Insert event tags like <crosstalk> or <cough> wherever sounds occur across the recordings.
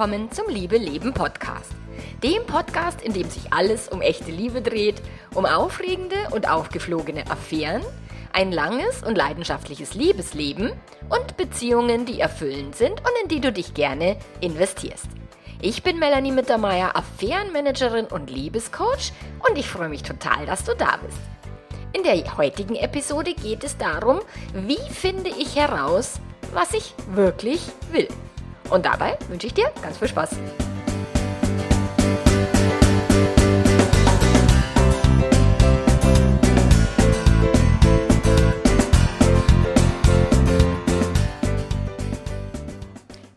willkommen zum Liebe Leben Podcast. Dem Podcast, in dem sich alles um echte Liebe dreht, um aufregende und aufgeflogene Affären, ein langes und leidenschaftliches Liebesleben und Beziehungen, die erfüllend sind und in die du dich gerne investierst. Ich bin Melanie Mittermeier, Affärenmanagerin und Liebescoach und ich freue mich total, dass du da bist. In der heutigen Episode geht es darum, wie finde ich heraus, was ich wirklich will. Und dabei wünsche ich dir ganz viel Spaß.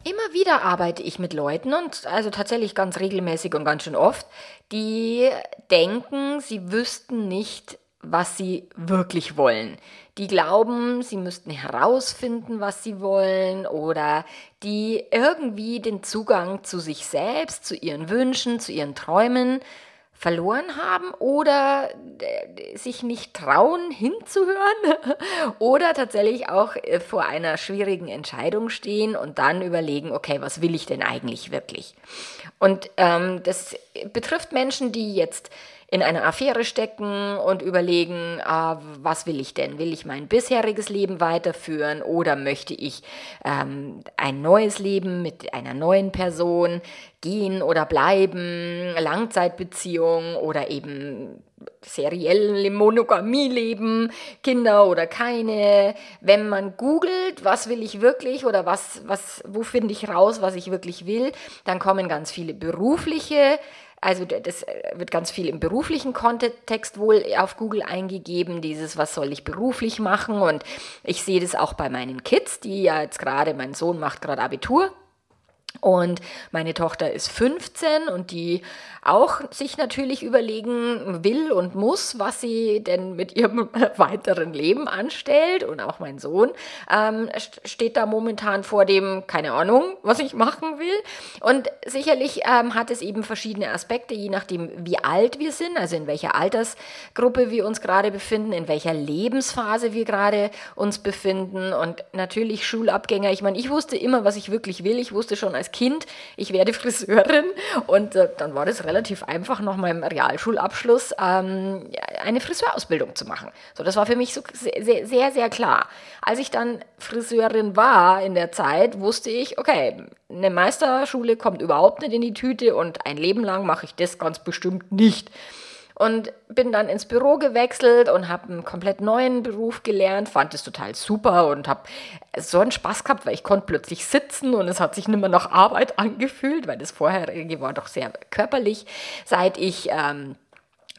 Immer wieder arbeite ich mit Leuten und also tatsächlich ganz regelmäßig und ganz schön oft, die denken, sie wüssten nicht, was sie wirklich wollen. Die glauben, sie müssten herausfinden, was sie wollen oder die irgendwie den Zugang zu sich selbst, zu ihren Wünschen, zu ihren Träumen verloren haben oder äh, sich nicht trauen <laughs> hinzuhören <laughs> oder tatsächlich auch äh, vor einer schwierigen Entscheidung stehen und dann überlegen, okay, was will ich denn eigentlich wirklich? Und ähm, das betrifft Menschen, die jetzt in einer Affäre stecken und überlegen, ah, was will ich denn? Will ich mein bisheriges Leben weiterführen oder möchte ich ähm, ein neues Leben mit einer neuen Person gehen oder bleiben, Langzeitbeziehung oder eben serielle Monogamie leben, Kinder oder keine. Wenn man googelt, was will ich wirklich oder was, was, wo finde ich raus, was ich wirklich will, dann kommen ganz viele berufliche also das äh, wird ganz viel im beruflichen Kontext wohl auf Google eingegeben, dieses, was soll ich beruflich machen. Und ich sehe das auch bei meinen Kids, die ja jetzt gerade, mein Sohn macht gerade Abitur und meine Tochter ist 15 und die auch sich natürlich überlegen will und muss, was sie denn mit ihrem <laughs> weiteren Leben anstellt. Und auch mein Sohn ähm, steht da momentan vor dem, keine Ahnung, was ich machen will. Und sicherlich ähm, hat es eben verschiedene Aspekte, je nachdem, wie alt wir sind, also in welcher Altersgruppe wir uns gerade befinden, in welcher Lebensphase wir gerade uns befinden. Und natürlich Schulabgänger. Ich meine, ich wusste immer, was ich wirklich will. Ich wusste schon als Kind, ich werde <laughs> Friseurin und äh, dann war das relativ einfach, nach meinem Realschulabschluss ähm, eine Friseurausbildung zu machen. So, das war für mich so sehr, sehr, sehr klar. Als ich dann Friseurin war in der Zeit, wusste ich, okay, eine Meisterschule kommt überhaupt nicht in die Tüte und ein Leben lang mache ich das ganz bestimmt nicht. Und bin dann ins Büro gewechselt und habe einen komplett neuen Beruf gelernt, fand es total super und habe so einen Spaß gehabt, weil ich konnte plötzlich sitzen und es hat sich nicht mehr nach Arbeit <laughs> angefühlt, weil das vorherige war doch sehr körperlich. Seit ich ähm,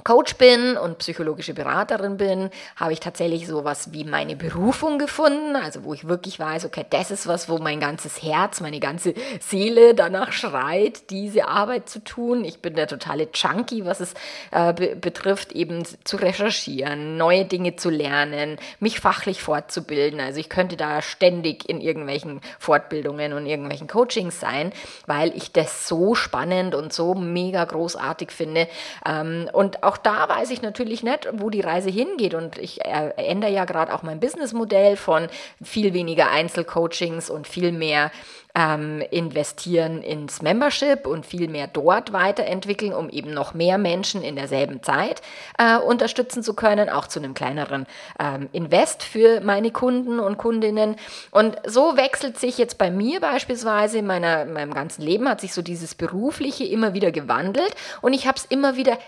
Coach bin und psychologische Beraterin bin, habe ich tatsächlich sowas wie meine Berufung gefunden, also wo ich wirklich weiß, okay, das ist was, wo mein ganzes Herz, meine ganze Seele danach schreit, diese Arbeit zu tun. Ich bin der totale Junkie, was es äh, be betrifft, eben zu recherchieren, neue Dinge zu lernen, mich fachlich fortzubilden. Also ich könnte da ständig in irgendwelchen Fortbildungen und irgendwelchen Coachings sein, weil ich das so spannend und so mega großartig finde ähm, und auch da weiß ich natürlich nicht, wo die Reise hingeht. Und ich ändere ja gerade auch mein Businessmodell von viel weniger Einzelcoachings und viel mehr ähm, investieren ins Membership und viel mehr dort weiterentwickeln, um eben noch mehr Menschen in derselben Zeit äh, unterstützen zu können, auch zu einem kleineren ähm, Invest für meine Kunden und Kundinnen. Und so wechselt sich jetzt bei mir beispielsweise in meiner, meinem ganzen Leben hat sich so dieses berufliche immer wieder gewandelt und ich habe es immer wieder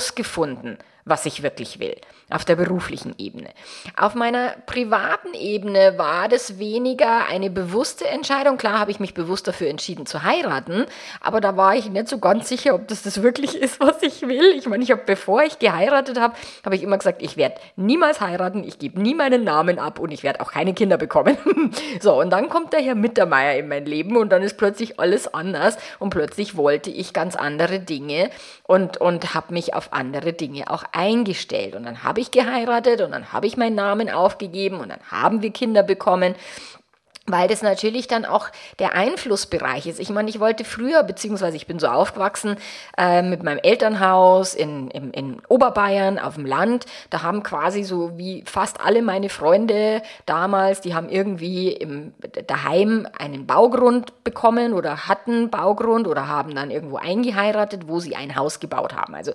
herausgefunden was ich wirklich will, auf der beruflichen Ebene. Auf meiner privaten Ebene war das weniger eine bewusste Entscheidung. Klar habe ich mich bewusst dafür entschieden zu heiraten, aber da war ich nicht so ganz sicher, ob das das wirklich ist, was ich will. Ich meine, ich habe, bevor ich geheiratet habe, habe ich immer gesagt, ich werde niemals heiraten, ich gebe nie meinen Namen ab und ich werde auch keine Kinder bekommen. <laughs> so, und dann kommt der Herr Mittermeier in mein Leben und dann ist plötzlich alles anders und plötzlich wollte ich ganz andere Dinge und, und habe mich auf andere Dinge auch eingestellt. Und dann habe ich geheiratet und dann habe ich meinen Namen aufgegeben und dann haben wir Kinder bekommen. Weil das natürlich dann auch der Einflussbereich ist. Ich meine, ich wollte früher, beziehungsweise ich bin so aufgewachsen äh, mit meinem Elternhaus in, in, in Oberbayern auf dem Land. Da haben quasi so wie fast alle meine Freunde damals, die haben irgendwie im, daheim einen Baugrund bekommen oder hatten Baugrund oder haben dann irgendwo eingeheiratet, wo sie ein Haus gebaut haben. Also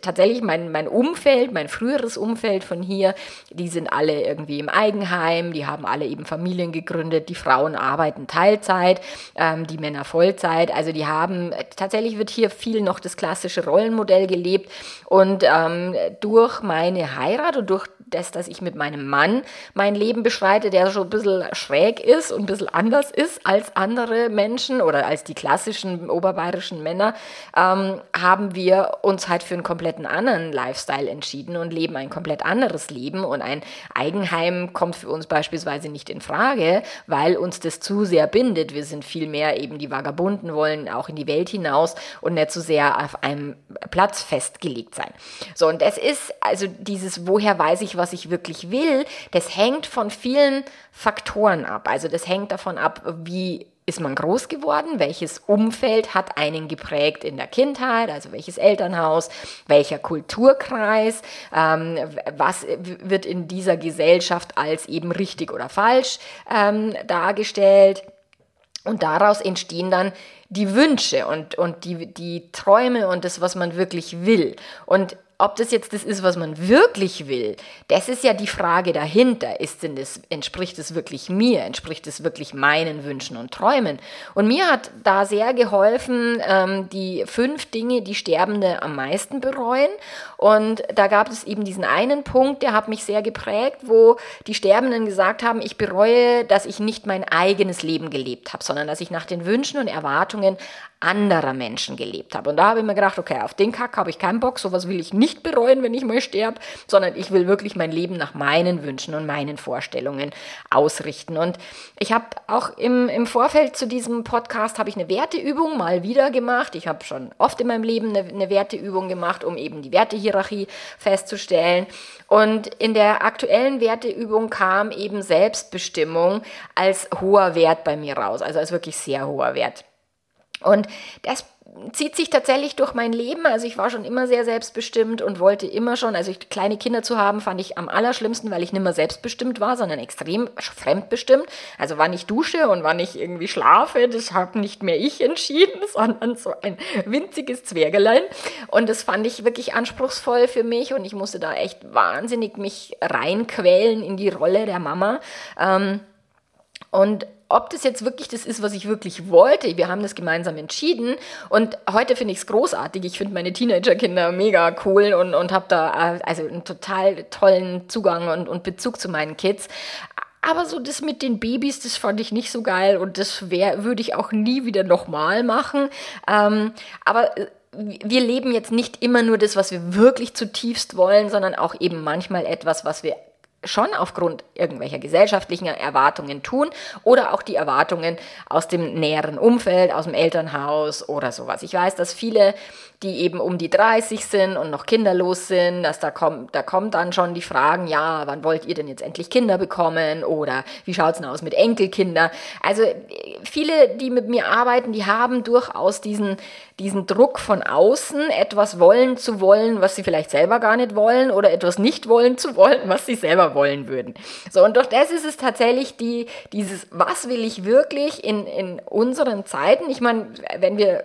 tatsächlich mein, mein Umfeld, mein früheres Umfeld von hier, die sind alle irgendwie im Eigenheim, die haben alle eben Familien gegründet, die Frauen arbeiten Teilzeit, ähm, die Männer Vollzeit. Also die haben, tatsächlich wird hier viel noch das klassische Rollenmodell gelebt. Und ähm, durch meine Heirat und durch das, dass ich mit meinem Mann mein Leben beschreite, der schon ein bisschen schräg ist und ein bisschen anders ist als andere Menschen oder als die klassischen oberbayerischen Männer, ähm, haben wir uns halt für einen kompletten anderen Lifestyle entschieden und leben ein komplett anderes Leben. Und ein Eigenheim kommt für uns beispielsweise nicht in Frage, weil uns das zu sehr bindet. Wir sind viel mehr eben die Vagabunden, wollen auch in die Welt hinaus und nicht so sehr auf einem Platz festgelegt sein. So, und es ist also dieses, woher weiß ich, was was ich wirklich will, das hängt von vielen Faktoren ab. Also das hängt davon ab, wie ist man groß geworden? Welches Umfeld hat einen geprägt in der Kindheit? Also welches Elternhaus? Welcher Kulturkreis? Ähm, was wird in dieser Gesellschaft als eben richtig oder falsch ähm, dargestellt? Und daraus entstehen dann die Wünsche und, und die, die Träume und das, was man wirklich will. Und ob das jetzt das ist, was man wirklich will, das ist ja die Frage dahinter. Ist denn das, entspricht es wirklich mir? Entspricht es wirklich meinen Wünschen und Träumen? Und mir hat da sehr geholfen, ähm, die fünf Dinge, die Sterbende am meisten bereuen. Und da gab es eben diesen einen Punkt, der hat mich sehr geprägt, wo die Sterbenden gesagt haben, ich bereue, dass ich nicht mein eigenes Leben gelebt habe, sondern dass ich nach den Wünschen und Erwartungen anderer Menschen gelebt habe. Und da habe ich mir gedacht, okay, auf den Kack habe ich keinen Bock, sowas will ich nicht bereuen, wenn ich mal sterbe, sondern ich will wirklich mein Leben nach meinen Wünschen und meinen Vorstellungen ausrichten. Und ich habe auch im, im Vorfeld zu diesem Podcast habe ich eine Werteübung mal wieder gemacht. Ich habe schon oft in meinem Leben eine, eine Werteübung gemacht, um eben die Wertehierarchie festzustellen. Und in der aktuellen Werteübung kam eben Selbstbestimmung als hoher Wert bei mir raus, also als wirklich sehr hoher Wert. Und das zieht sich tatsächlich durch mein Leben. Also ich war schon immer sehr selbstbestimmt und wollte immer schon, also ich, kleine Kinder zu haben, fand ich am allerschlimmsten, weil ich nicht mehr selbstbestimmt war, sondern extrem fremdbestimmt. Also wann ich dusche und wann ich irgendwie schlafe, das habe nicht mehr ich entschieden, <laughs> sondern so ein winziges Zwergelein. Und das fand ich wirklich anspruchsvoll für mich und ich musste da echt wahnsinnig mich reinquälen in die Rolle der Mama. Ähm, und ob das jetzt wirklich das ist, was ich wirklich wollte. Wir haben das gemeinsam entschieden und heute finde ich es großartig. Ich finde meine Teenagerkinder mega cool und, und habe da äh, also einen total tollen Zugang und, und Bezug zu meinen Kids. Aber so das mit den Babys, das fand ich nicht so geil und das würde ich auch nie wieder nochmal machen. Ähm, aber äh, wir leben jetzt nicht immer nur das, was wir wirklich zutiefst wollen, sondern auch eben manchmal etwas, was wir schon aufgrund irgendwelcher gesellschaftlichen Erwartungen tun oder auch die Erwartungen aus dem näheren Umfeld, aus dem Elternhaus oder sowas. Ich weiß, dass viele die eben um die 30 sind und noch kinderlos sind, dass da kommt, da kommt dann schon die Fragen, ja, wann wollt ihr denn jetzt endlich Kinder bekommen oder wie schaut es denn aus mit Enkelkinder? Also viele, die mit mir arbeiten, die haben durchaus diesen, diesen Druck von außen, etwas wollen zu wollen, was sie vielleicht selber gar nicht wollen oder etwas nicht wollen zu wollen, was sie selber wollen würden. So, und durch das ist es tatsächlich die, dieses, was will ich wirklich in, in unseren Zeiten? Ich meine, wenn wir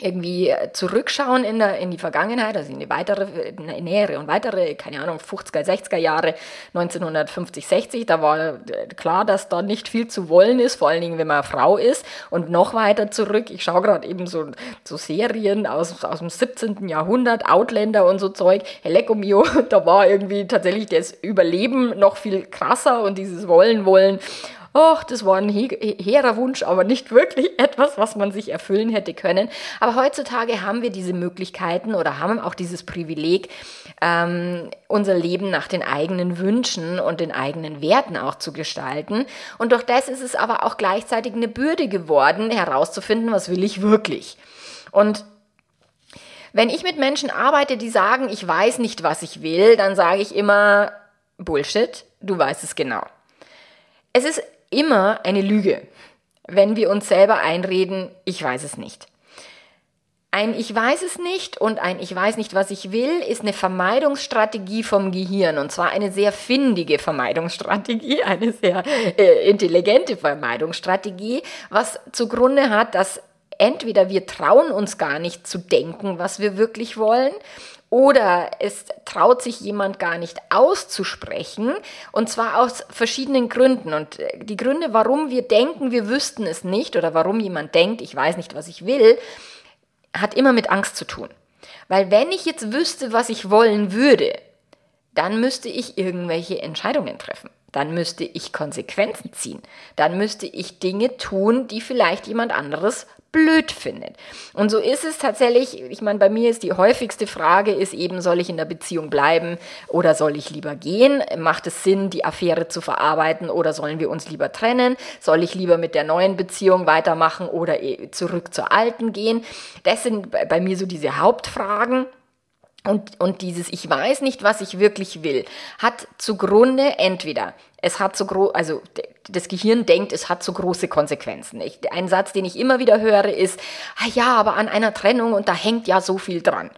irgendwie zurückschauen in, der, in die Vergangenheit, also in die weitere, in nähere und weitere, keine Ahnung, 50er, 60er Jahre, 1950, 60, da war klar, dass da nicht viel zu wollen ist, vor allen Dingen, wenn man Frau ist. Und noch weiter zurück, ich schaue gerade eben so, so Serien aus, aus dem 17. Jahrhundert, Outlander und so Zeug, Helecco mio, <laughs> da war irgendwie tatsächlich das Überleben noch viel krasser und dieses Wollen, Wollen Och, das war ein hehrer Wunsch, aber nicht wirklich <laughs> etwas, was man sich erfüllen hätte können. Aber heutzutage haben wir diese Möglichkeiten oder haben auch dieses Privileg, ähm, unser Leben nach den eigenen Wünschen und den eigenen Werten auch zu gestalten. Und durch das ist es aber auch gleichzeitig eine Bürde geworden, herauszufinden, was will ich wirklich. Und wenn ich mit Menschen arbeite, die sagen, ich weiß nicht, was ich will, dann sage ich immer, Bullshit, du weißt es genau. Es ist immer eine Lüge, wenn wir uns selber einreden, ich weiß es nicht. Ein Ich weiß es nicht und ein Ich weiß nicht, was ich will, ist eine Vermeidungsstrategie vom Gehirn. Und zwar eine sehr findige Vermeidungsstrategie, <laughs> eine sehr äh, intelligente Vermeidungsstrategie, was zugrunde hat, dass entweder wir trauen uns gar nicht zu denken, was wir wirklich wollen, oder es traut sich jemand gar nicht auszusprechen, und zwar aus verschiedenen Gründen. Und äh, die Gründe, warum wir denken, wir wüssten es nicht, oder warum jemand denkt, ich weiß nicht, was ich will, hat immer mit Angst zu tun. Weil wenn ich jetzt wüsste, was ich wollen würde, dann müsste ich irgendwelche Entscheidungen treffen. Dann müsste ich Konsequenzen ziehen. Dann müsste ich Dinge tun, die vielleicht jemand anderes blöd findet. Und so ist es tatsächlich, ich meine, bei mir ist die häufigste Frage ist eben, soll ich in der Beziehung bleiben oder soll ich lieber gehen? Macht es Sinn, die Affäre zu verarbeiten oder sollen wir uns lieber trennen? Soll ich lieber mit der neuen Beziehung weitermachen oder eh zurück zur alten gehen? Das sind bei mir so diese Hauptfragen. Und, und dieses Ich weiß nicht, was ich wirklich will, hat zugrunde entweder, es hat so groß, also das Gehirn denkt, es hat so große Konsequenzen. Ich, ein Satz, den ich immer wieder höre, ist, ah ja, aber an einer Trennung und da hängt ja so viel dran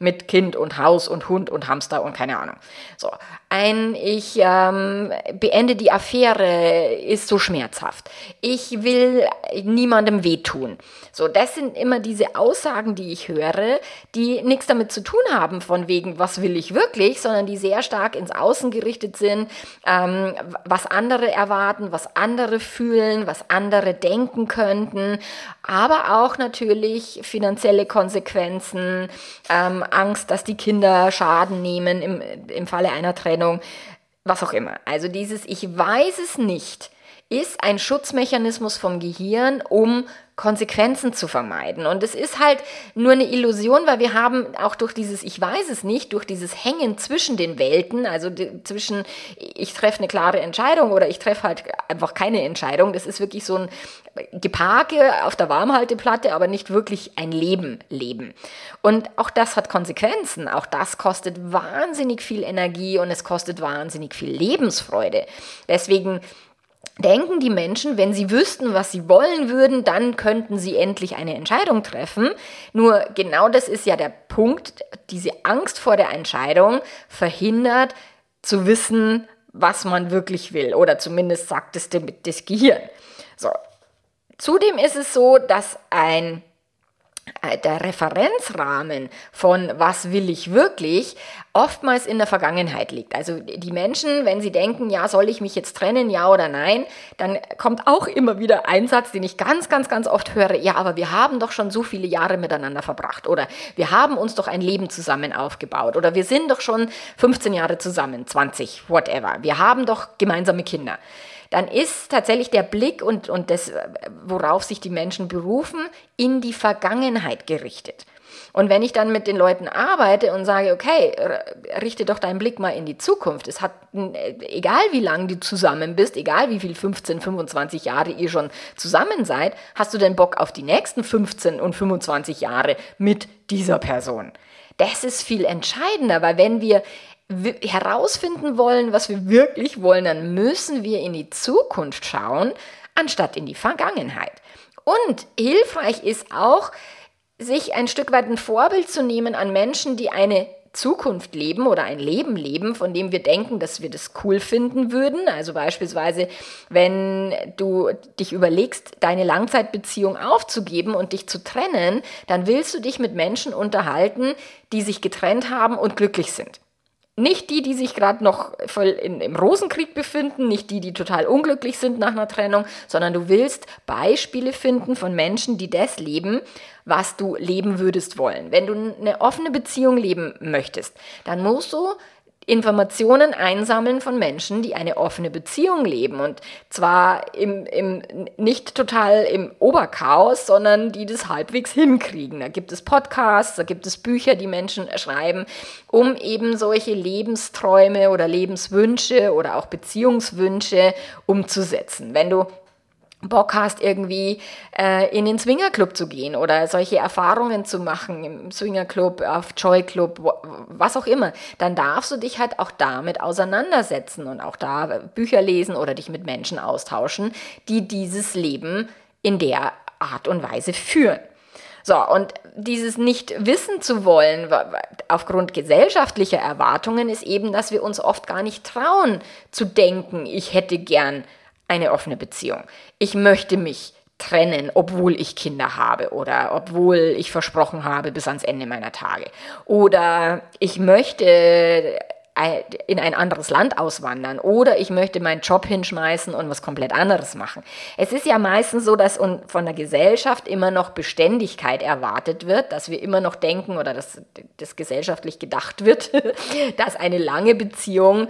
mit Kind und Haus und Hund und Hamster und keine Ahnung. So, ein ich ähm, beende die Affäre ist so schmerzhaft. Ich will niemandem wehtun. So, das sind immer diese Aussagen, die ich höre, die nichts damit zu tun haben, von wegen, was will ich wirklich, sondern die sehr stark ins Außen gerichtet sind, ähm, was andere erwarten, was andere fühlen, was andere denken könnten, aber auch natürlich finanzielle Konsequenzen, ähm, Angst, dass die Kinder Schaden nehmen im, im Falle einer Trennung, was auch immer. Also dieses Ich weiß es nicht ist ein Schutzmechanismus vom Gehirn, um Konsequenzen zu vermeiden. Und es ist halt nur eine Illusion, weil wir haben auch durch dieses Ich weiß es nicht, durch dieses Hängen zwischen den Welten, also zwischen ich treffe eine klare Entscheidung oder ich treffe halt einfach keine Entscheidung. Das ist wirklich so ein Geparke auf der Warmhalteplatte, aber nicht wirklich ein Leben leben. Und auch das hat Konsequenzen. Auch das kostet wahnsinnig viel Energie und es kostet wahnsinnig viel Lebensfreude. Deswegen denken die Menschen, wenn sie wüssten, was sie wollen würden, dann könnten sie endlich eine Entscheidung treffen. Nur genau das ist ja der Punkt, diese Angst vor der Entscheidung verhindert zu wissen, was man wirklich will. Oder zumindest sagt es das Gehirn. So. Zudem ist es so, dass ein der Referenzrahmen von was will ich wirklich oftmals in der Vergangenheit liegt. Also die Menschen, wenn sie denken, ja, soll ich mich jetzt trennen, ja oder nein, dann kommt auch immer wieder ein Satz, den ich ganz, ganz, ganz oft höre, ja, aber wir haben doch schon so viele Jahre miteinander verbracht oder wir haben uns doch ein Leben zusammen aufgebaut oder wir sind doch schon 15 Jahre zusammen, 20, whatever. Wir haben doch gemeinsame Kinder dann ist tatsächlich der Blick und, und das, worauf sich die Menschen berufen, in die Vergangenheit gerichtet. Und wenn ich dann mit den Leuten arbeite und sage, okay, richte doch deinen Blick mal in die Zukunft. Es hat, egal wie lange du zusammen bist, egal wie viel 15, 25 Jahre ihr schon zusammen seid, hast du denn Bock auf die nächsten 15 und 25 Jahre mit dieser Person? Das ist viel entscheidender, weil wenn wir herausfinden wollen, was wir wirklich wollen, dann müssen wir in die Zukunft schauen, anstatt in die Vergangenheit. Und hilfreich ist auch, sich ein Stück weit ein Vorbild zu nehmen an Menschen, die eine Zukunft leben oder ein Leben leben, von dem wir denken, dass wir das cool finden würden. Also beispielsweise, wenn du dich überlegst, deine Langzeitbeziehung aufzugeben und dich zu trennen, dann willst du dich mit Menschen unterhalten, die sich getrennt haben und glücklich sind. Nicht die, die sich gerade noch voll in, im Rosenkrieg befinden, nicht die, die total unglücklich sind nach einer Trennung, sondern du willst Beispiele finden von Menschen, die das leben, was du leben würdest wollen. Wenn du eine offene Beziehung leben möchtest, dann musst du Informationen einsammeln von Menschen, die eine offene Beziehung leben. Und zwar im, im, nicht total im Oberchaos, sondern die das halbwegs hinkriegen. Da gibt es Podcasts, da gibt es Bücher, die Menschen schreiben, um eben solche Lebensträume oder Lebenswünsche oder auch Beziehungswünsche umzusetzen. Wenn du Bock hast, irgendwie äh, in den Swingerclub zu gehen oder solche Erfahrungen zu machen im Swingerclub, auf Joy Club, was auch immer, dann darfst du dich halt auch damit auseinandersetzen und auch da Bücher lesen oder dich mit Menschen austauschen, die dieses Leben in der Art und Weise führen. So, und dieses nicht wissen zu wollen aufgrund gesellschaftlicher Erwartungen ist eben, dass wir uns oft gar nicht trauen zu denken, ich hätte gern eine offene Beziehung. Ich möchte mich trennen, obwohl ich Kinder habe oder obwohl ich versprochen habe bis ans Ende meiner Tage. Oder ich möchte in ein anderes Land auswandern oder ich möchte meinen Job hinschmeißen und was komplett anderes machen. Es ist ja meistens so, dass von der Gesellschaft immer noch Beständigkeit erwartet wird, dass wir immer noch denken oder dass das gesellschaftlich gedacht wird, <laughs> dass eine lange Beziehung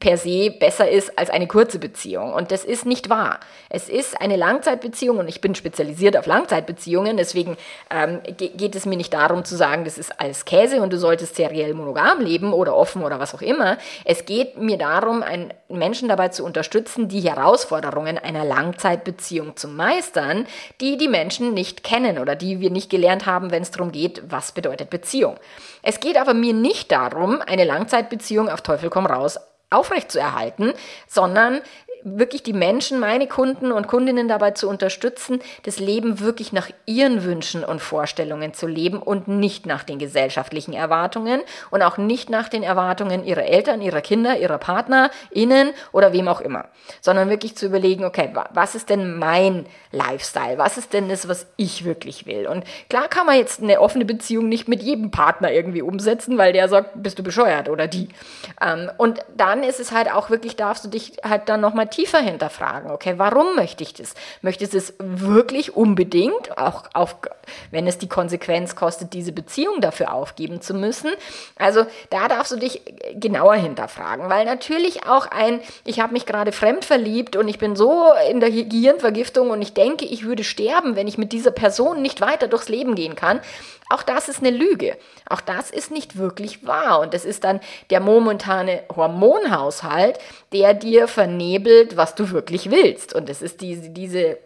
per se besser ist als eine kurze Beziehung. Und das ist nicht wahr. Es ist eine Langzeitbeziehung und ich bin spezialisiert auf Langzeitbeziehungen. Deswegen ähm, geht es mir nicht darum zu sagen, das ist alles Käse und du solltest seriell monogam leben oder offen oder was auch immer. Es geht mir darum, einen Menschen dabei zu unterstützen, die Herausforderungen einer Langzeitbeziehung zu meistern, die die Menschen nicht kennen oder die wir nicht gelernt haben, wenn es darum geht, was bedeutet Beziehung. Es geht aber mir nicht darum, eine Langzeitbeziehung auf Teufel komm raus aufrechtzuerhalten, sondern wirklich die Menschen, meine Kunden und Kundinnen dabei zu unterstützen, das Leben wirklich nach ihren Wünschen und Vorstellungen zu leben und nicht nach den gesellschaftlichen Erwartungen und auch nicht nach den Erwartungen ihrer Eltern, ihrer Kinder, ihrer Partner, innen oder wem auch immer, sondern wirklich zu überlegen, okay, was ist denn mein Lifestyle? Was ist denn das, was ich wirklich will? Und klar kann man jetzt eine offene Beziehung nicht mit jedem Partner irgendwie umsetzen, weil der sagt, bist du bescheuert oder die. Ähm, und dann ist es halt auch wirklich, darfst du dich halt dann nochmal tiefer hinterfragen. Okay, warum möchte ich das? Möchte ich es wirklich unbedingt, auch auf, wenn es die Konsequenz kostet, diese Beziehung dafür aufgeben zu müssen? Also da darfst du dich genauer hinterfragen, weil natürlich auch ein, ich habe mich gerade fremd verliebt und ich bin so in der Gehirnvergiftung und ich denke, ich würde sterben, wenn ich mit dieser Person nicht weiter durchs Leben gehen kann. Auch das ist eine Lüge. Auch das ist nicht wirklich wahr. Und das ist dann der momentane Hormonhaushalt, der dir vernebelt, was du wirklich willst. Und das ist diese, diese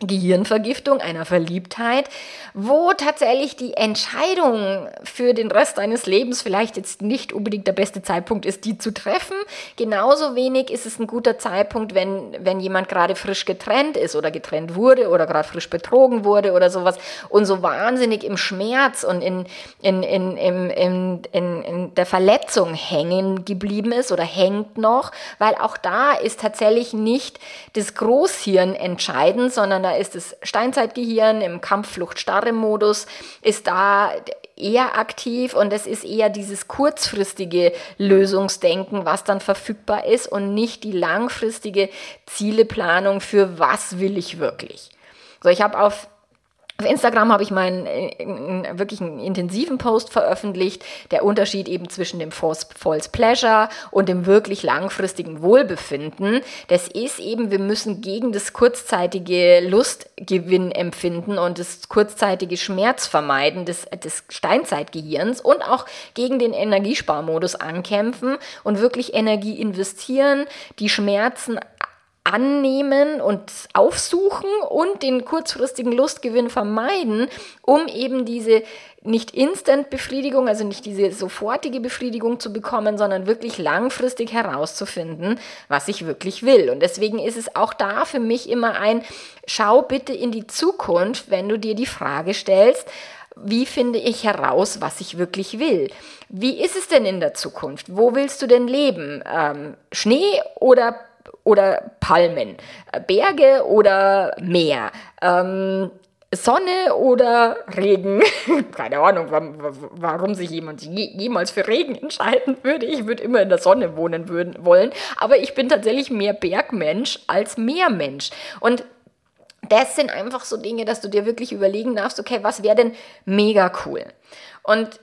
Gehirnvergiftung, einer Verliebtheit, wo tatsächlich die Entscheidung für den Rest deines Lebens vielleicht jetzt nicht unbedingt der beste Zeitpunkt ist, die zu treffen. Genauso wenig ist es ein guter Zeitpunkt, wenn, wenn jemand gerade frisch getrennt ist oder getrennt wurde oder gerade frisch betrogen wurde oder sowas und so wahnsinnig im Schmerz und in, in, in, in, in, in, in der Verletzung hängen geblieben ist oder hängt noch, weil auch da ist tatsächlich nicht das Großhirn entscheidend, sondern da ist das Steinzeitgehirn im Kampfflucht-Starre-Modus, ist da eher aktiv und es ist eher dieses kurzfristige Lösungsdenken, was dann verfügbar ist und nicht die langfristige Zieleplanung für was will ich wirklich. So, ich habe auf auf Instagram habe ich meinen äh, wirklich einen intensiven Post veröffentlicht, der Unterschied eben zwischen dem False, False Pleasure und dem wirklich langfristigen Wohlbefinden. Das ist eben, wir müssen gegen das kurzzeitige Lustgewinn empfinden und das kurzzeitige Schmerz vermeiden des, des Steinzeitgehirns und auch gegen den Energiesparmodus ankämpfen und wirklich Energie investieren, die Schmerzen annehmen und aufsuchen und den kurzfristigen Lustgewinn vermeiden, um eben diese nicht Instant-Befriedigung, also nicht diese sofortige Befriedigung zu bekommen, sondern wirklich langfristig herauszufinden, was ich wirklich will. Und deswegen ist es auch da für mich immer ein, schau bitte in die Zukunft, wenn du dir die Frage stellst, wie finde ich heraus, was ich wirklich will? Wie ist es denn in der Zukunft? Wo willst du denn leben? Ähm, Schnee oder oder Palmen, Berge oder Meer, ähm, Sonne oder Regen. <laughs> Keine Ahnung, warum sich jemand jemals für Regen entscheiden würde. Ich würde immer in der Sonne wohnen würden, wollen. Aber ich bin tatsächlich mehr Bergmensch als Meermensch. Und das sind einfach so Dinge, dass du dir wirklich überlegen darfst, okay, was wäre denn mega cool? Und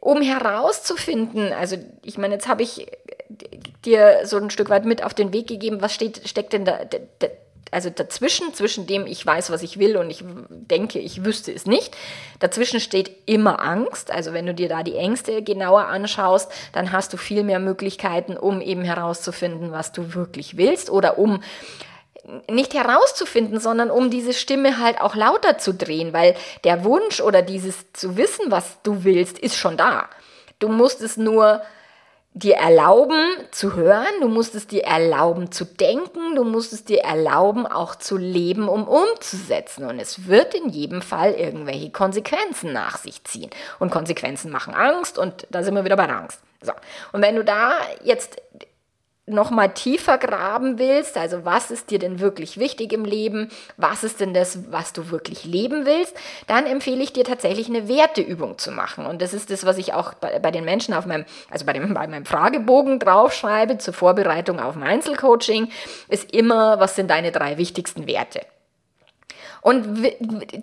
um herauszufinden, also ich meine, jetzt habe ich dir so ein Stück weit mit auf den Weg gegeben, was steht, steckt denn da, da, also dazwischen, zwischen dem ich weiß, was ich will und ich denke, ich wüsste es nicht, dazwischen steht immer Angst. Also wenn du dir da die Ängste genauer anschaust, dann hast du viel mehr Möglichkeiten, um eben herauszufinden, was du wirklich willst oder um nicht herauszufinden, sondern um diese Stimme halt auch lauter zu drehen, weil der Wunsch oder dieses zu wissen, was du willst, ist schon da. Du musst es nur dir erlauben zu hören, du musst es dir erlauben zu denken, du musst es dir erlauben auch zu leben, um umzusetzen. Und es wird in jedem Fall irgendwelche Konsequenzen nach sich ziehen. Und Konsequenzen machen Angst und da sind wir wieder bei Angst. So. Und wenn du da jetzt noch mal tiefer graben willst, also was ist dir denn wirklich wichtig im Leben, was ist denn das, was du wirklich leben willst, dann empfehle ich dir tatsächlich eine Werteübung zu machen. Und das ist das, was ich auch bei, bei den Menschen auf meinem, also bei, dem, bei meinem Fragebogen draufschreibe zur Vorbereitung auf ein Einzelcoaching, ist immer, was sind deine drei wichtigsten Werte? Und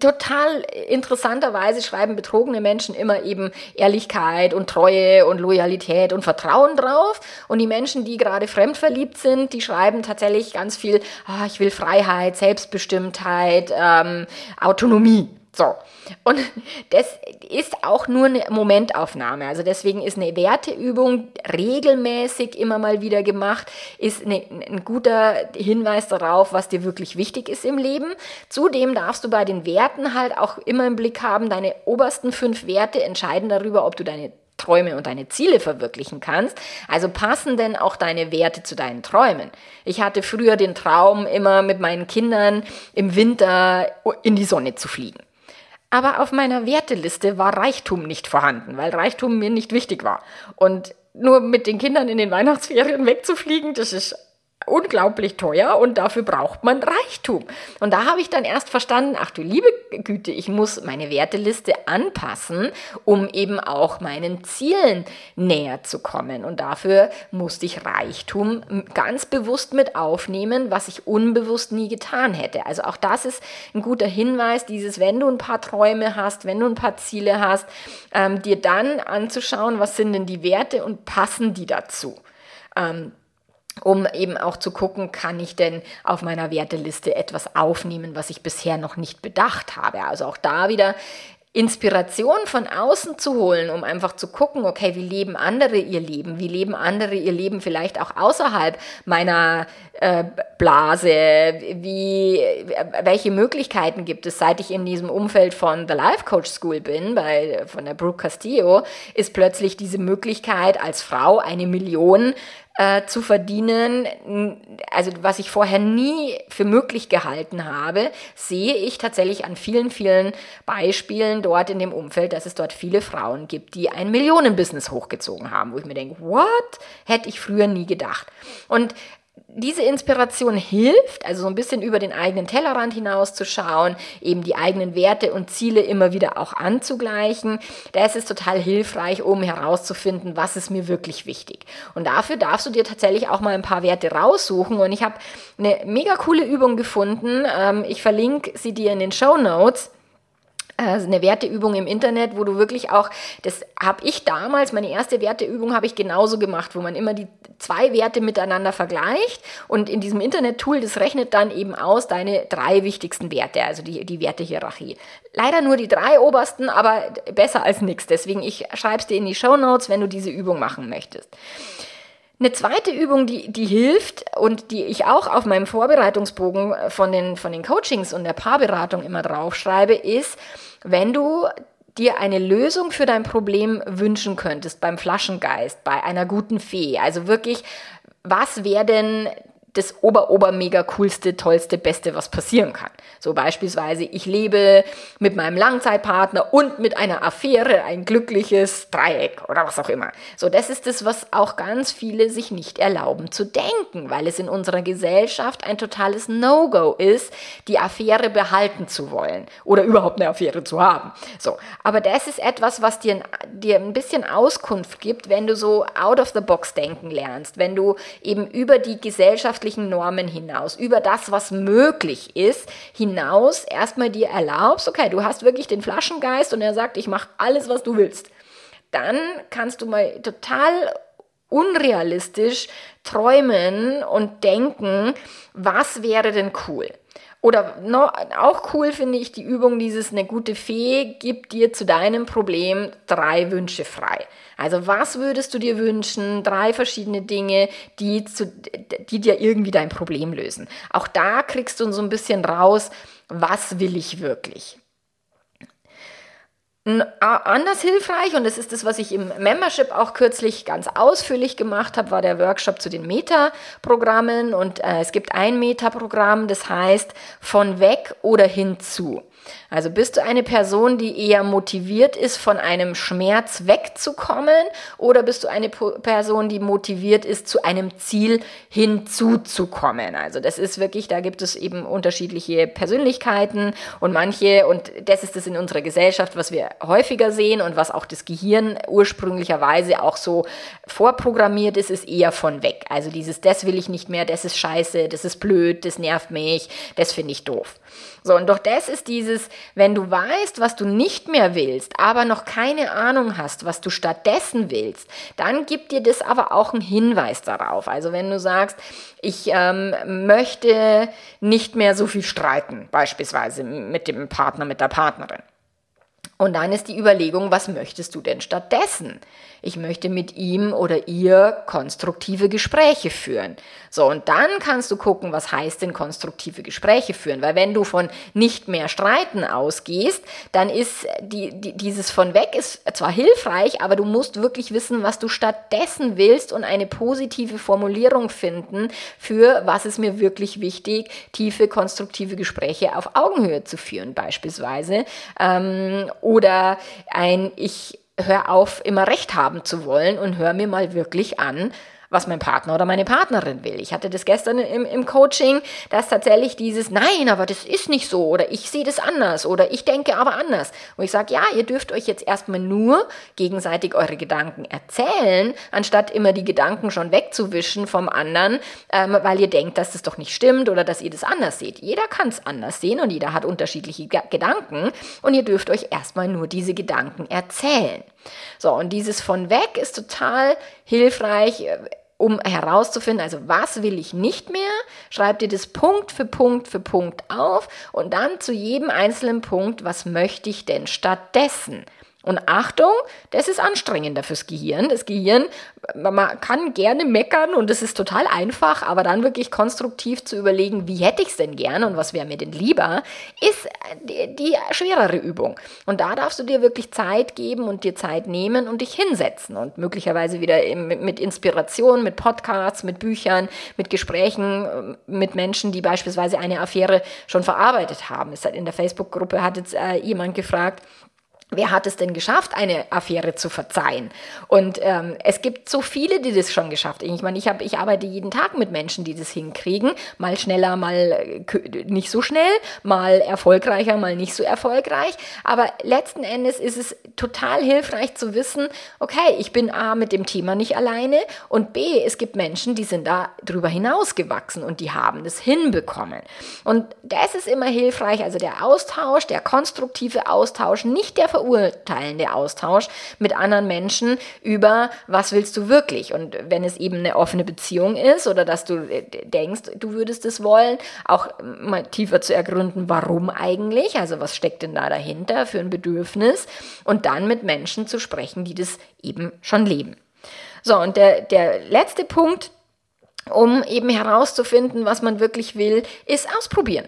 total interessanterweise schreiben betrogene Menschen immer eben Ehrlichkeit und Treue und Loyalität und Vertrauen drauf. Und die Menschen, die gerade fremdverliebt sind, die schreiben tatsächlich ganz viel, ah, ich will Freiheit, Selbstbestimmtheit, ähm, Autonomie. So. Und <laughs> das ist auch nur eine Momentaufnahme. Also deswegen ist eine Werteübung regelmäßig immer mal wieder gemacht, ist eine, ein guter Hinweis darauf, was dir wirklich wichtig ist im Leben. Zudem darfst du bei den Werten halt auch immer im Blick haben, deine obersten fünf Werte entscheiden darüber, ob du deine Träume und deine Ziele verwirklichen kannst. Also passen denn auch deine Werte zu deinen Träumen? Ich hatte früher den Traum, immer mit meinen Kindern im Winter in die Sonne zu fliegen. Aber auf meiner Werteliste war Reichtum nicht vorhanden, weil Reichtum mir nicht wichtig war. Und nur mit den Kindern in den Weihnachtsferien <laughs> wegzufliegen, das ist unglaublich teuer und dafür braucht man Reichtum. Und da habe ich dann erst verstanden, ach du liebe Güte, ich muss meine Werteliste anpassen, um eben auch meinen Zielen näher zu kommen. Und dafür musste ich Reichtum ganz bewusst mit aufnehmen, was ich unbewusst nie getan hätte. Also auch das ist ein guter Hinweis, dieses, wenn du ein paar Träume hast, wenn du ein paar Ziele hast, ähm, dir dann anzuschauen, was sind denn die Werte und passen die dazu. Ähm, um eben auch zu gucken, kann ich denn auf meiner Werteliste etwas aufnehmen, was ich bisher noch nicht bedacht habe. Also auch da wieder Inspiration von außen zu holen, um einfach zu gucken, okay, wie leben andere ihr Leben? Wie leben andere ihr Leben vielleicht auch außerhalb meiner äh, Blase? Wie, welche Möglichkeiten gibt es? Seit ich in diesem Umfeld von The Life Coach School bin, bei, von der Brooke Castillo, ist plötzlich diese Möglichkeit, als Frau eine Million äh, zu verdienen, also was ich vorher nie für möglich gehalten habe, sehe ich tatsächlich an vielen, vielen Beispielen dort in dem Umfeld, dass es dort viele Frauen gibt, die ein Millionenbusiness hochgezogen haben, wo ich mir denke, what? Hätte ich früher nie gedacht. Und diese Inspiration hilft, also so ein bisschen über den eigenen Tellerrand hinauszuschauen, eben die eigenen Werte und Ziele immer wieder auch anzugleichen. Da ist es total hilfreich, um herauszufinden, was ist mir wirklich wichtig. Und dafür darfst du dir tatsächlich auch mal ein paar Werte raussuchen. Und ich habe eine mega coole Übung gefunden. Ähm, ich verlinke sie dir in den Show Notes eine Werteübung im Internet, wo du wirklich auch, das habe ich damals, meine erste Werteübung habe ich genauso gemacht, wo man immer die zwei Werte miteinander vergleicht und in diesem Internet-Tool, das rechnet dann eben aus deine drei wichtigsten Werte, also die, die Wertehierarchie. Leider nur die drei obersten, aber besser als nichts. Deswegen, ich schreibe es dir in die Show Notes, wenn du diese Übung machen möchtest. Eine zweite Übung, die, die hilft und die ich auch auf meinem Vorbereitungsbogen von den, von den Coachings und der Paarberatung immer draufschreibe, ist, wenn du dir eine Lösung für dein Problem wünschen könntest beim Flaschengeist, bei einer guten Fee, also wirklich, was wäre denn das ober-ober-mega coolste, tollste, beste, was passieren kann. So beispielsweise, ich lebe mit meinem Langzeitpartner und mit einer Affäre ein glückliches Dreieck oder was auch immer. So, das ist das, was auch ganz viele sich nicht erlauben zu denken, weil es in unserer Gesellschaft ein totales No-Go ist, die Affäre behalten zu wollen oder überhaupt eine Affäre zu haben. So, aber das ist etwas, was dir, dir ein bisschen Auskunft gibt, wenn du so out of the box denken lernst, wenn du eben über die Gesellschaft gesellschaftlichen Normen hinaus, über das, was möglich ist, hinaus erstmal dir erlaubst, okay, du hast wirklich den Flaschengeist und er sagt, ich mache alles, was du willst. Dann kannst du mal total unrealistisch träumen und denken, was wäre denn cool? Oder no, auch cool finde ich die Übung, dieses eine gute Fee gibt dir zu deinem Problem drei Wünsche frei. Also was würdest du dir wünschen? Drei verschiedene Dinge, die, zu, die dir irgendwie dein Problem lösen. Auch da kriegst du so ein bisschen raus, was will ich wirklich. Anders hilfreich, und das ist das, was ich im Membership auch kürzlich ganz ausführlich gemacht habe, war der Workshop zu den Meta-Programmen. Und äh, es gibt ein Meta-Programm, das heißt von weg oder hinzu. Also bist du eine Person, die eher motiviert ist, von einem Schmerz wegzukommen oder bist du eine Person, die motiviert ist, zu einem Ziel hinzuzukommen? Also das ist wirklich, da gibt es eben unterschiedliche Persönlichkeiten und manche, und das ist das in unserer Gesellschaft, was wir häufiger sehen und was auch das Gehirn ursprünglicherweise auch so vorprogrammiert ist, ist eher von weg. Also dieses, das will ich nicht mehr, das ist scheiße, das ist blöd, das nervt mich, das finde ich doof. So, und doch das ist dieses, wenn du weißt, was du nicht mehr willst, aber noch keine Ahnung hast, was du stattdessen willst, dann gibt dir das aber auch einen Hinweis darauf. Also wenn du sagst, ich ähm, möchte nicht mehr so viel streiten, beispielsweise mit dem Partner, mit der Partnerin. Und dann ist die Überlegung, was möchtest du denn stattdessen? Ich möchte mit ihm oder ihr konstruktive Gespräche führen. So, und dann kannst du gucken, was heißt denn konstruktive Gespräche führen? Weil wenn du von nicht mehr streiten ausgehst, dann ist die, die, dieses von weg ist zwar hilfreich, aber du musst wirklich wissen, was du stattdessen willst und eine positive Formulierung finden für was ist mir wirklich wichtig, tiefe konstruktive Gespräche auf Augenhöhe zu führen, beispielsweise. Ähm, oder ein Ich hör auf, immer recht haben zu wollen und hör mir mal wirklich an, was mein Partner oder meine Partnerin will. Ich hatte das gestern im, im Coaching, dass tatsächlich dieses Nein, aber das ist nicht so oder ich sehe das anders oder ich denke aber anders. Wo ich sage, ja, ihr dürft euch jetzt erstmal nur gegenseitig eure Gedanken erzählen, anstatt immer die Gedanken schon wegzuwischen vom anderen, ähm, weil ihr denkt, dass das doch nicht stimmt oder dass ihr das anders seht. Jeder kann es anders sehen und jeder hat unterschiedliche G Gedanken und ihr dürft euch erstmal nur diese Gedanken erzählen. So, und dieses von weg ist total hilfreich, äh, um herauszufinden, also was will ich nicht mehr, schreib dir das Punkt für Punkt für Punkt auf und dann zu jedem einzelnen Punkt, was möchte ich denn stattdessen? Und Achtung, das ist anstrengender fürs Gehirn. Das Gehirn, man kann gerne meckern und es ist total einfach, aber dann wirklich konstruktiv zu überlegen, wie hätte ich es denn gern und was wäre mir denn lieber, ist die, die, schwerere Übung. Und da darfst du dir wirklich Zeit geben und dir Zeit nehmen und dich hinsetzen und möglicherweise wieder mit Inspiration, mit Podcasts, mit Büchern, mit Gesprächen mit Menschen, die beispielsweise eine Affäre schon verarbeitet haben. In der Facebook-Gruppe hat jetzt äh, jemand gefragt, Wer hat es denn geschafft, eine Affäre zu verzeihen? Und ähm, es gibt so viele, die das schon geschafft haben. Ich meine, ich, hab, ich arbeite jeden Tag mit Menschen, die das hinkriegen. Mal schneller, mal äh, nicht so schnell, mal erfolgreicher, mal nicht so erfolgreich. Aber letzten Endes ist es total hilfreich zu wissen, okay, ich bin A mit dem Thema nicht alleine und B, es gibt Menschen, die sind da drüber hinausgewachsen und die haben das hinbekommen. Und das ist immer hilfreich, also der Austausch, der konstruktive Austausch, nicht der verurteilende Austausch mit anderen Menschen über, was willst du wirklich? Und wenn es eben eine offene Beziehung ist oder dass du äh, denkst, du würdest es wollen, auch mal tiefer zu ergründen, warum eigentlich? Also was steckt denn da dahinter für ein Bedürfnis? Und dann mit Menschen zu sprechen, die das eben schon leben. So, und der, der letzte Punkt, um eben herauszufinden, was man wirklich will, ist ausprobieren.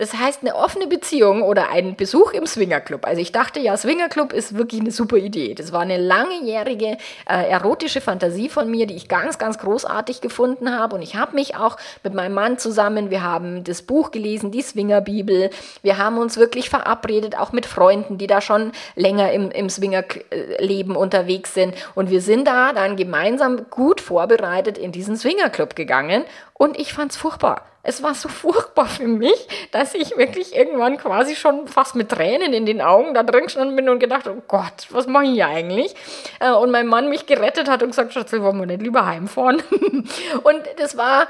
Das heißt, eine offene Beziehung oder ein Besuch im Swingerclub. Also ich dachte ja, Swingerclub ist wirklich eine super Idee. Das war eine langjährige äh, erotische Fantasie von mir, die ich ganz, ganz großartig gefunden habe. Und ich habe mich auch mit meinem Mann zusammen, wir haben das Buch gelesen, die Swingerbibel. Wir haben uns wirklich verabredet, auch mit Freunden, die da schon länger im, im Swingerleben unterwegs sind. Und wir sind da dann gemeinsam gut vorbereitet in diesen Swingerclub gegangen. Und ich fand es furchtbar es war so furchtbar für mich, dass ich wirklich irgendwann quasi schon fast mit Tränen in den Augen da drin gestanden bin und gedacht, oh Gott, was mache ich hier eigentlich? Äh, und mein Mann mich gerettet hat und gesagt, Schatzel, wollen wir nicht lieber heimfahren? <laughs> und das war,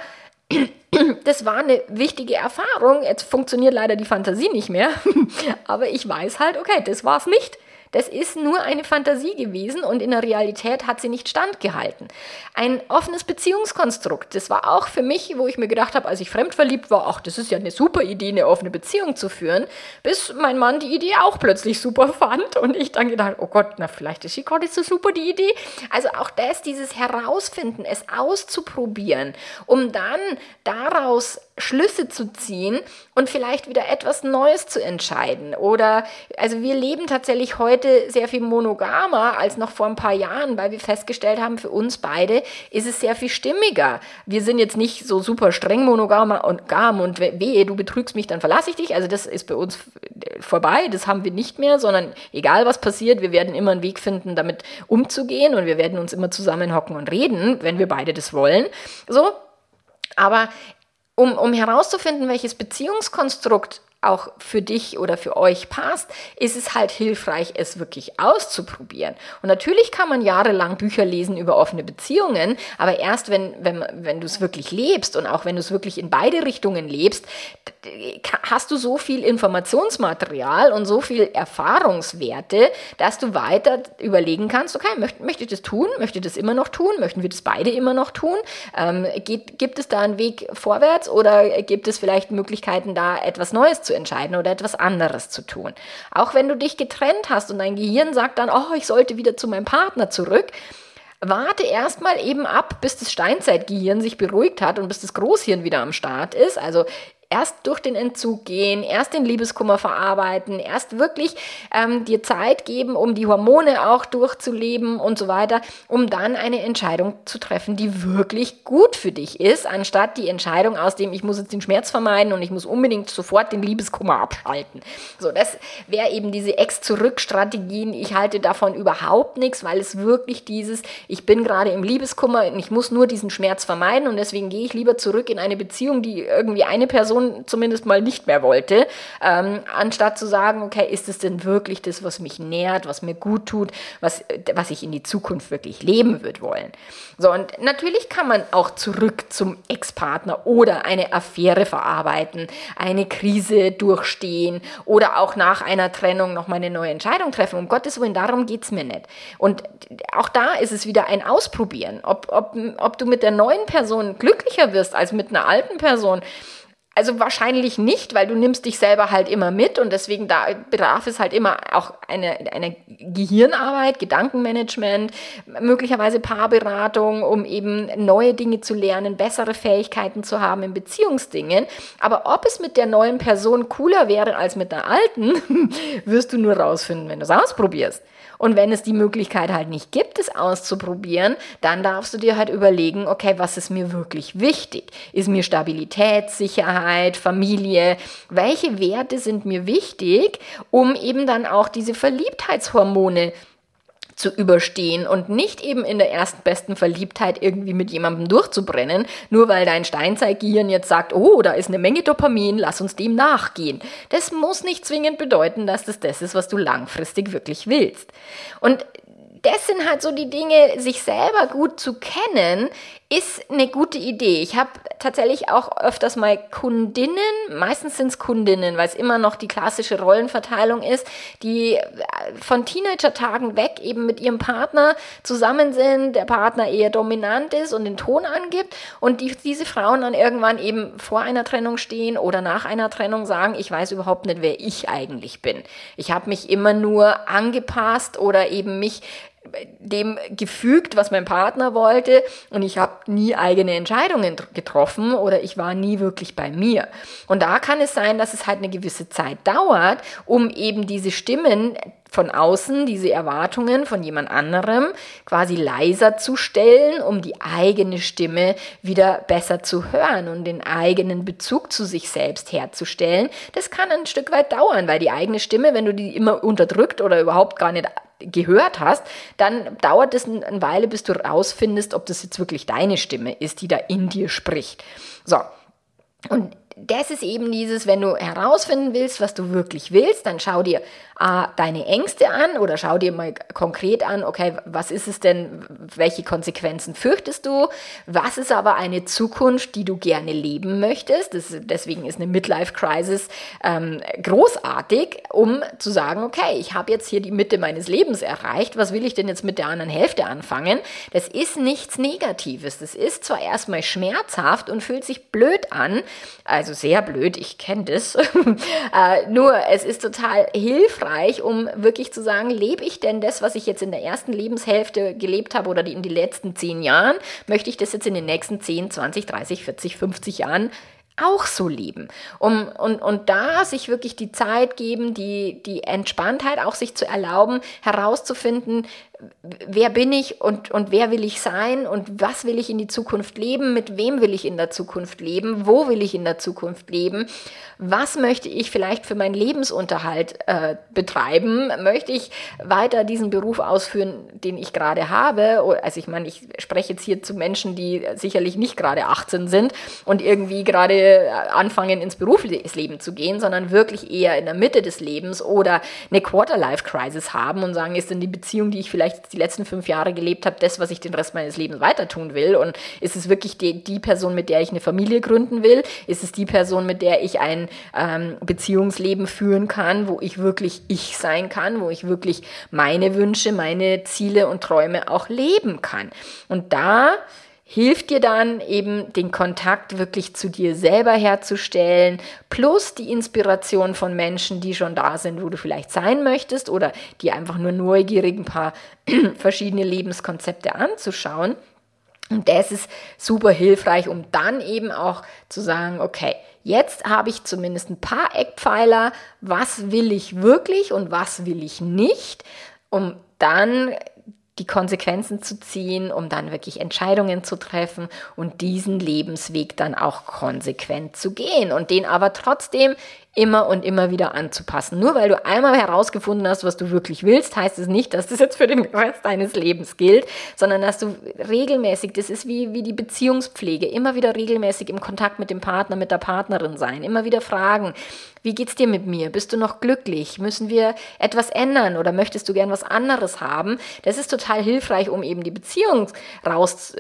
<clears throat> das war eine wichtige Erfahrung. Jetzt funktioniert leider die Fantasie nicht mehr, <laughs> aber ich weiß halt, okay, das war es nicht Das ist nur eine Fantasie gewesen und in der Realität hat sie nicht standgehalten. Ein offenes Beziehungskonstrukt, das war auch für mich, wo ich mir gedacht habe, als ich fremdverliebt war, ach, das ist ja eine super Idee, eine offene Beziehung zu führen, bis mein Mann die Idee auch plötzlich super <laughs> fand und ich dann gedacht, oh Gott, na vielleicht ist sie nicht so super die Idee. Also auch das, dieses Herausfinden, es auszuprobieren, um dann daraus Schlüsse zu ziehen und vielleicht wieder etwas Neues zu entscheiden. Oder, also wir leben tatsächlich heute sehr viel monogamer als noch vor ein paar Jahren, weil wir festgestellt haben, für uns beide ist es sehr viel stimmiger. Wir sind jetzt nicht so super streng monogam und gam und wehe, du betrügst mich, dann verlasse ich dich. Also das ist bei uns vorbei, das haben wir nicht mehr, sondern egal was passiert, wir werden immer einen Weg finden, damit umzugehen und wir werden uns immer zusammenhocken und reden, wenn wir beide das wollen. So, aber um, um herauszufinden, welches Beziehungskonstrukt auch für dich oder für euch passt, ist es halt hilfreich, es wirklich auszuprobieren. Und natürlich kann man jahrelang Bücher lesen über offene Beziehungen, aber erst wenn, wenn, wenn du es wirklich lebst und auch wenn du es wirklich in beide Richtungen lebst, hast du so viel Informationsmaterial und so viel Erfahrungswerte, dass du weiter überlegen kannst, okay, möchte, möchte ich das tun? Möchte ich das immer noch tun? Möchten wir das beide immer noch tun? Ähm, geht, gibt es da einen Weg vorwärts oder gibt es vielleicht Möglichkeiten, da etwas Neues zu zu entscheiden oder etwas anderes zu tun. Auch wenn du dich getrennt hast und dein Gehirn sagt dann, oh, ich sollte wieder zu meinem Partner zurück, warte erstmal eben ab, bis das Steinzeitgehirn sich beruhigt hat und bis das Großhirn wieder am Start ist. Also erst durch den Entzug gehen, erst den Liebeskummer verarbeiten, erst wirklich ähm, dir Zeit geben, um die Hormone auch durchzuleben und so weiter, um dann eine Entscheidung zu treffen, die wirklich gut für dich ist, anstatt die Entscheidung aus dem, ich muss jetzt den Schmerz vermeiden und ich muss unbedingt sofort den Liebeskummer abschalten. So, das wäre eben diese Ex-Zurück-Strategien. Ich halte davon überhaupt nichts, weil es wirklich dieses, ich bin gerade im Liebeskummer und ich muss nur diesen Schmerz vermeiden und deswegen gehe ich lieber zurück in eine Beziehung, die irgendwie eine Person Person zumindest mal nicht mehr wollte, ähm, anstatt zu sagen, okay, ist es denn wirklich das, was mich nährt, was mir gut tut, was, was ich in die Zukunft wirklich leben würde wollen. So, und natürlich kann man auch zurück zum Ex-Partner oder eine Affäre verarbeiten, eine Krise durchstehen oder auch nach einer Trennung nochmal eine neue Entscheidung treffen. Um Gottes Willen, darum geht es mir nicht. Und auch da ist es wieder ein Ausprobieren, ob, ob, ob du mit der neuen Person glücklicher wirst als mit einer alten Person also wahrscheinlich nicht, weil du nimmst dich selber halt immer mit und deswegen da bedarf es halt immer auch eine, eine Gehirnarbeit, Gedankenmanagement, möglicherweise Paarberatung, um eben neue Dinge zu lernen, bessere Fähigkeiten zu haben in Beziehungsdingen. Aber ob es mit der neuen Person cooler wäre als mit der alten, <laughs> wirst du nur rausfinden, wenn du es ausprobierst. Und wenn es die Möglichkeit halt nicht gibt, es auszuprobieren, dann darfst du dir halt überlegen, okay, was ist mir wirklich wichtig? Ist mir Stabilität, Sicherheit, Familie? Welche Werte sind mir wichtig, um eben dann auch diese Verliebtheitshormone zu überstehen und nicht eben in der ersten besten Verliebtheit irgendwie mit jemandem durchzubrennen, nur weil dein Steinzeitgehirn jetzt sagt, oh, da ist eine Menge Dopamin, lass uns dem nachgehen. Das muss nicht zwingend bedeuten, dass das das ist, was du langfristig wirklich willst. Und das sind halt so die Dinge, sich selber gut zu kennen, ist eine gute Idee. Ich habe tatsächlich auch öfters mal Kundinnen, meistens sind es Kundinnen, weil es immer noch die klassische Rollenverteilung ist, die äh, von Teenager-Tagen weg eben mit ihrem Partner zusammen sind, der Partner eher dominant ist und den Ton angibt und die, diese Frauen dann irgendwann eben vor einer Trennung stehen oder nach einer Trennung sagen, ich weiß überhaupt nicht, wer ich eigentlich bin. Ich habe mich immer nur angepasst oder eben mich dem gefügt, was mein Partner wollte und ich habe nie eigene Entscheidungen getroffen oder ich war nie wirklich bei mir. Und da kann es sein, dass es halt eine gewisse Zeit dauert, um eben diese Stimmen von außen, diese Erwartungen von jemand anderem quasi leiser zu stellen, um die eigene Stimme wieder besser zu hören und den eigenen Bezug zu sich selbst herzustellen. Das kann ein Stück weit dauern, weil die eigene Stimme, wenn du die immer unterdrückt oder überhaupt gar nicht gehört hast, dann dauert es eine Weile, bis du rausfindest, ob das jetzt wirklich deine Stimme ist, die da in dir spricht. So. Und das ist eben dieses, wenn du herausfinden willst, was du wirklich willst, dann schau dir äh, deine Ängste an oder schau dir mal konkret an, okay, was ist es denn, welche Konsequenzen fürchtest du, was ist aber eine Zukunft, die du gerne leben möchtest. Das, deswegen ist eine Midlife-Crisis ähm, großartig, um zu sagen, okay, ich habe jetzt hier die Mitte meines Lebens erreicht, was will ich denn jetzt mit der anderen Hälfte anfangen? Das ist nichts Negatives. Das ist zwar erstmal schmerzhaft und fühlt sich blöd an, also sehr blöd, ich kenne das, <laughs> äh, nur es ist total hilfreich, um wirklich zu sagen, lebe ich denn das, was ich jetzt in der ersten Lebenshälfte gelebt habe oder in den letzten zehn Jahren, möchte ich das jetzt in den nächsten 10, 20, 30, 40, 50 Jahren auch so leben. Um, und, und da sich wirklich die Zeit geben, die, die Entspanntheit auch sich zu erlauben, herauszufinden, wer bin ich und, und wer will ich sein und was will ich in die Zukunft leben, mit wem will ich in der Zukunft leben, wo will ich in der Zukunft leben, was möchte ich vielleicht für meinen Lebensunterhalt äh, betreiben, möchte ich weiter diesen Beruf ausführen, den ich gerade habe, also ich meine, ich spreche jetzt hier zu Menschen, die sicherlich nicht gerade 18 sind und irgendwie gerade anfangen ins Berufsleben zu gehen, sondern wirklich eher in der Mitte des Lebens oder eine Quarter-Life-Crisis haben und sagen, ist denn die Beziehung, die ich vielleicht vielleicht die letzten fünf Jahre gelebt habe, das, was ich den Rest meines Lebens weiter tun will? Und ist es wirklich die, die Person, mit der ich eine Familie gründen will? Ist es die Person, mit der ich ein ähm, Beziehungsleben führen kann, wo ich wirklich ich sein kann, wo ich wirklich meine Wünsche, meine Ziele und Träume auch leben kann? Und da hilft dir dann eben den Kontakt wirklich zu dir selber herzustellen, plus die Inspiration von Menschen, die schon da sind, wo du vielleicht sein möchtest oder die einfach nur neugierig ein paar <clears throat> verschiedene Lebenskonzepte anzuschauen. Und das ist super hilfreich, um dann eben auch zu sagen, okay, jetzt habe ich zumindest ein paar Eckpfeiler, was will ich wirklich und was will ich nicht, um dann die Konsequenzen zu ziehen, um dann wirklich Entscheidungen zu treffen und diesen Lebensweg dann auch konsequent zu gehen und den aber trotzdem immer und immer wieder anzupassen. Nur weil du einmal herausgefunden hast, was du wirklich willst, heißt es nicht, dass das jetzt für den Rest deines Lebens gilt, sondern dass du regelmäßig, das ist wie, wie die Beziehungspflege, immer wieder regelmäßig im Kontakt mit dem Partner, mit der Partnerin sein, immer wieder fragen, wie geht's dir mit mir? Bist du noch glücklich? Müssen wir etwas ändern oder möchtest du gern was anderes haben? Das ist total hilfreich, um eben die Beziehung raus,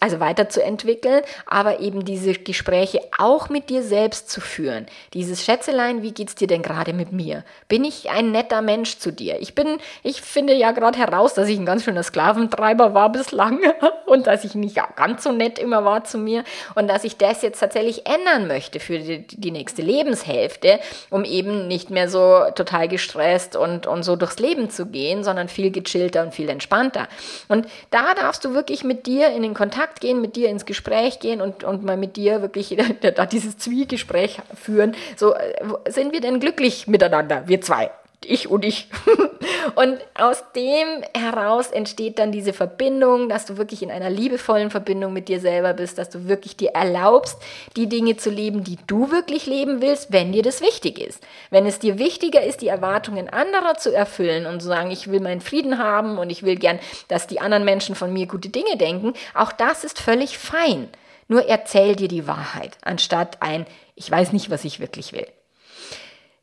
also weiterzuentwickeln, aber eben diese Gespräche auch mit dir selbst zu führen. Dieses Schätzelein, wie geht's dir denn gerade mit mir? Bin ich ein netter Mensch zu dir? Ich bin, ich finde ja gerade heraus, dass ich ein ganz schöner Sklaventreiber war bislang <laughs> und dass ich nicht ganz so nett immer war zu mir und dass ich das jetzt tatsächlich ändern möchte für die, die nächste Lebenshälfte, um eben nicht mehr so total gestresst und, und so durchs Leben zu gehen, sondern viel gechillter und viel entspannter. Und da darfst du wirklich mit dir in den Kontakt gehen, mit dir ins Gespräch gehen und, und mal mit dir wirklich <laughs> da dieses Zwiegespräch führen. So, sind wir denn glücklich miteinander, wir zwei? Ich und ich. <laughs> Und aus dem heraus entsteht dann diese Verbindung, dass du wirklich in einer liebevollen Verbindung mit dir selber bist, dass du wirklich dir erlaubst, die Dinge zu leben, die du wirklich leben willst, wenn dir das wichtig ist. Wenn es dir wichtiger ist, die Erwartungen anderer zu erfüllen und zu sagen, ich will meinen Frieden haben und ich will gern, dass die anderen Menschen von mir gute Dinge denken, auch das ist völlig fein. Nur erzähl dir die Wahrheit, anstatt ein, ich weiß nicht, was ich wirklich will.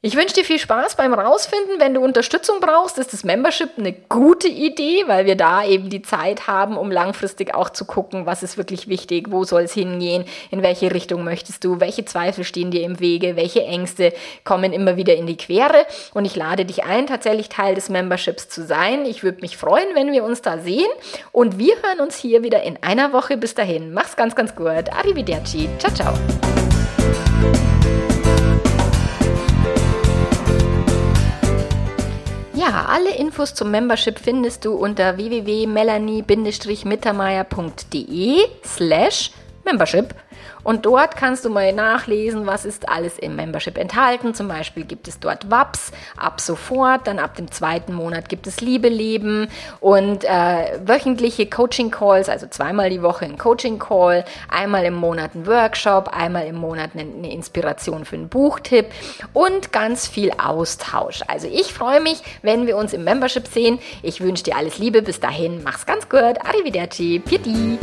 Ich wünsche dir viel Spaß beim Rausfinden. Wenn du Unterstützung brauchst, ist das Membership eine gute Idee, weil wir da eben die Zeit haben, um langfristig auch zu gucken, was ist wirklich wichtig, wo soll es hingehen, in welche Richtung möchtest du, welche Zweifel stehen dir im Wege, welche Ängste kommen immer wieder in die Quere. Und ich lade dich ein, tatsächlich Teil des Memberships zu sein. Ich würde mich freuen, wenn wir uns da sehen. Und wir hören uns hier wieder in einer Woche. Bis dahin, mach's ganz, ganz gut. Arrivederci. Ciao, ciao. Ja, alle Infos zum Membership findest du unter www.melanie-mittermeier.de slash membership. Und dort kannst du mal nachlesen, was ist alles im Membership enthalten. Zum Beispiel gibt es dort WAPS ab sofort, dann ab dem zweiten Monat gibt es Liebe leben und äh, wöchentliche Coaching-Calls, also zweimal die Woche ein Coaching-Call, einmal im Monat ein Workshop, einmal im Monat eine, eine Inspiration für einen Buchtipp und ganz viel Austausch. Also ich freue mich, wenn wir uns im Membership sehen. Ich wünsche dir alles Liebe. Bis dahin, mach's ganz gut. Arrivederci. Pieti.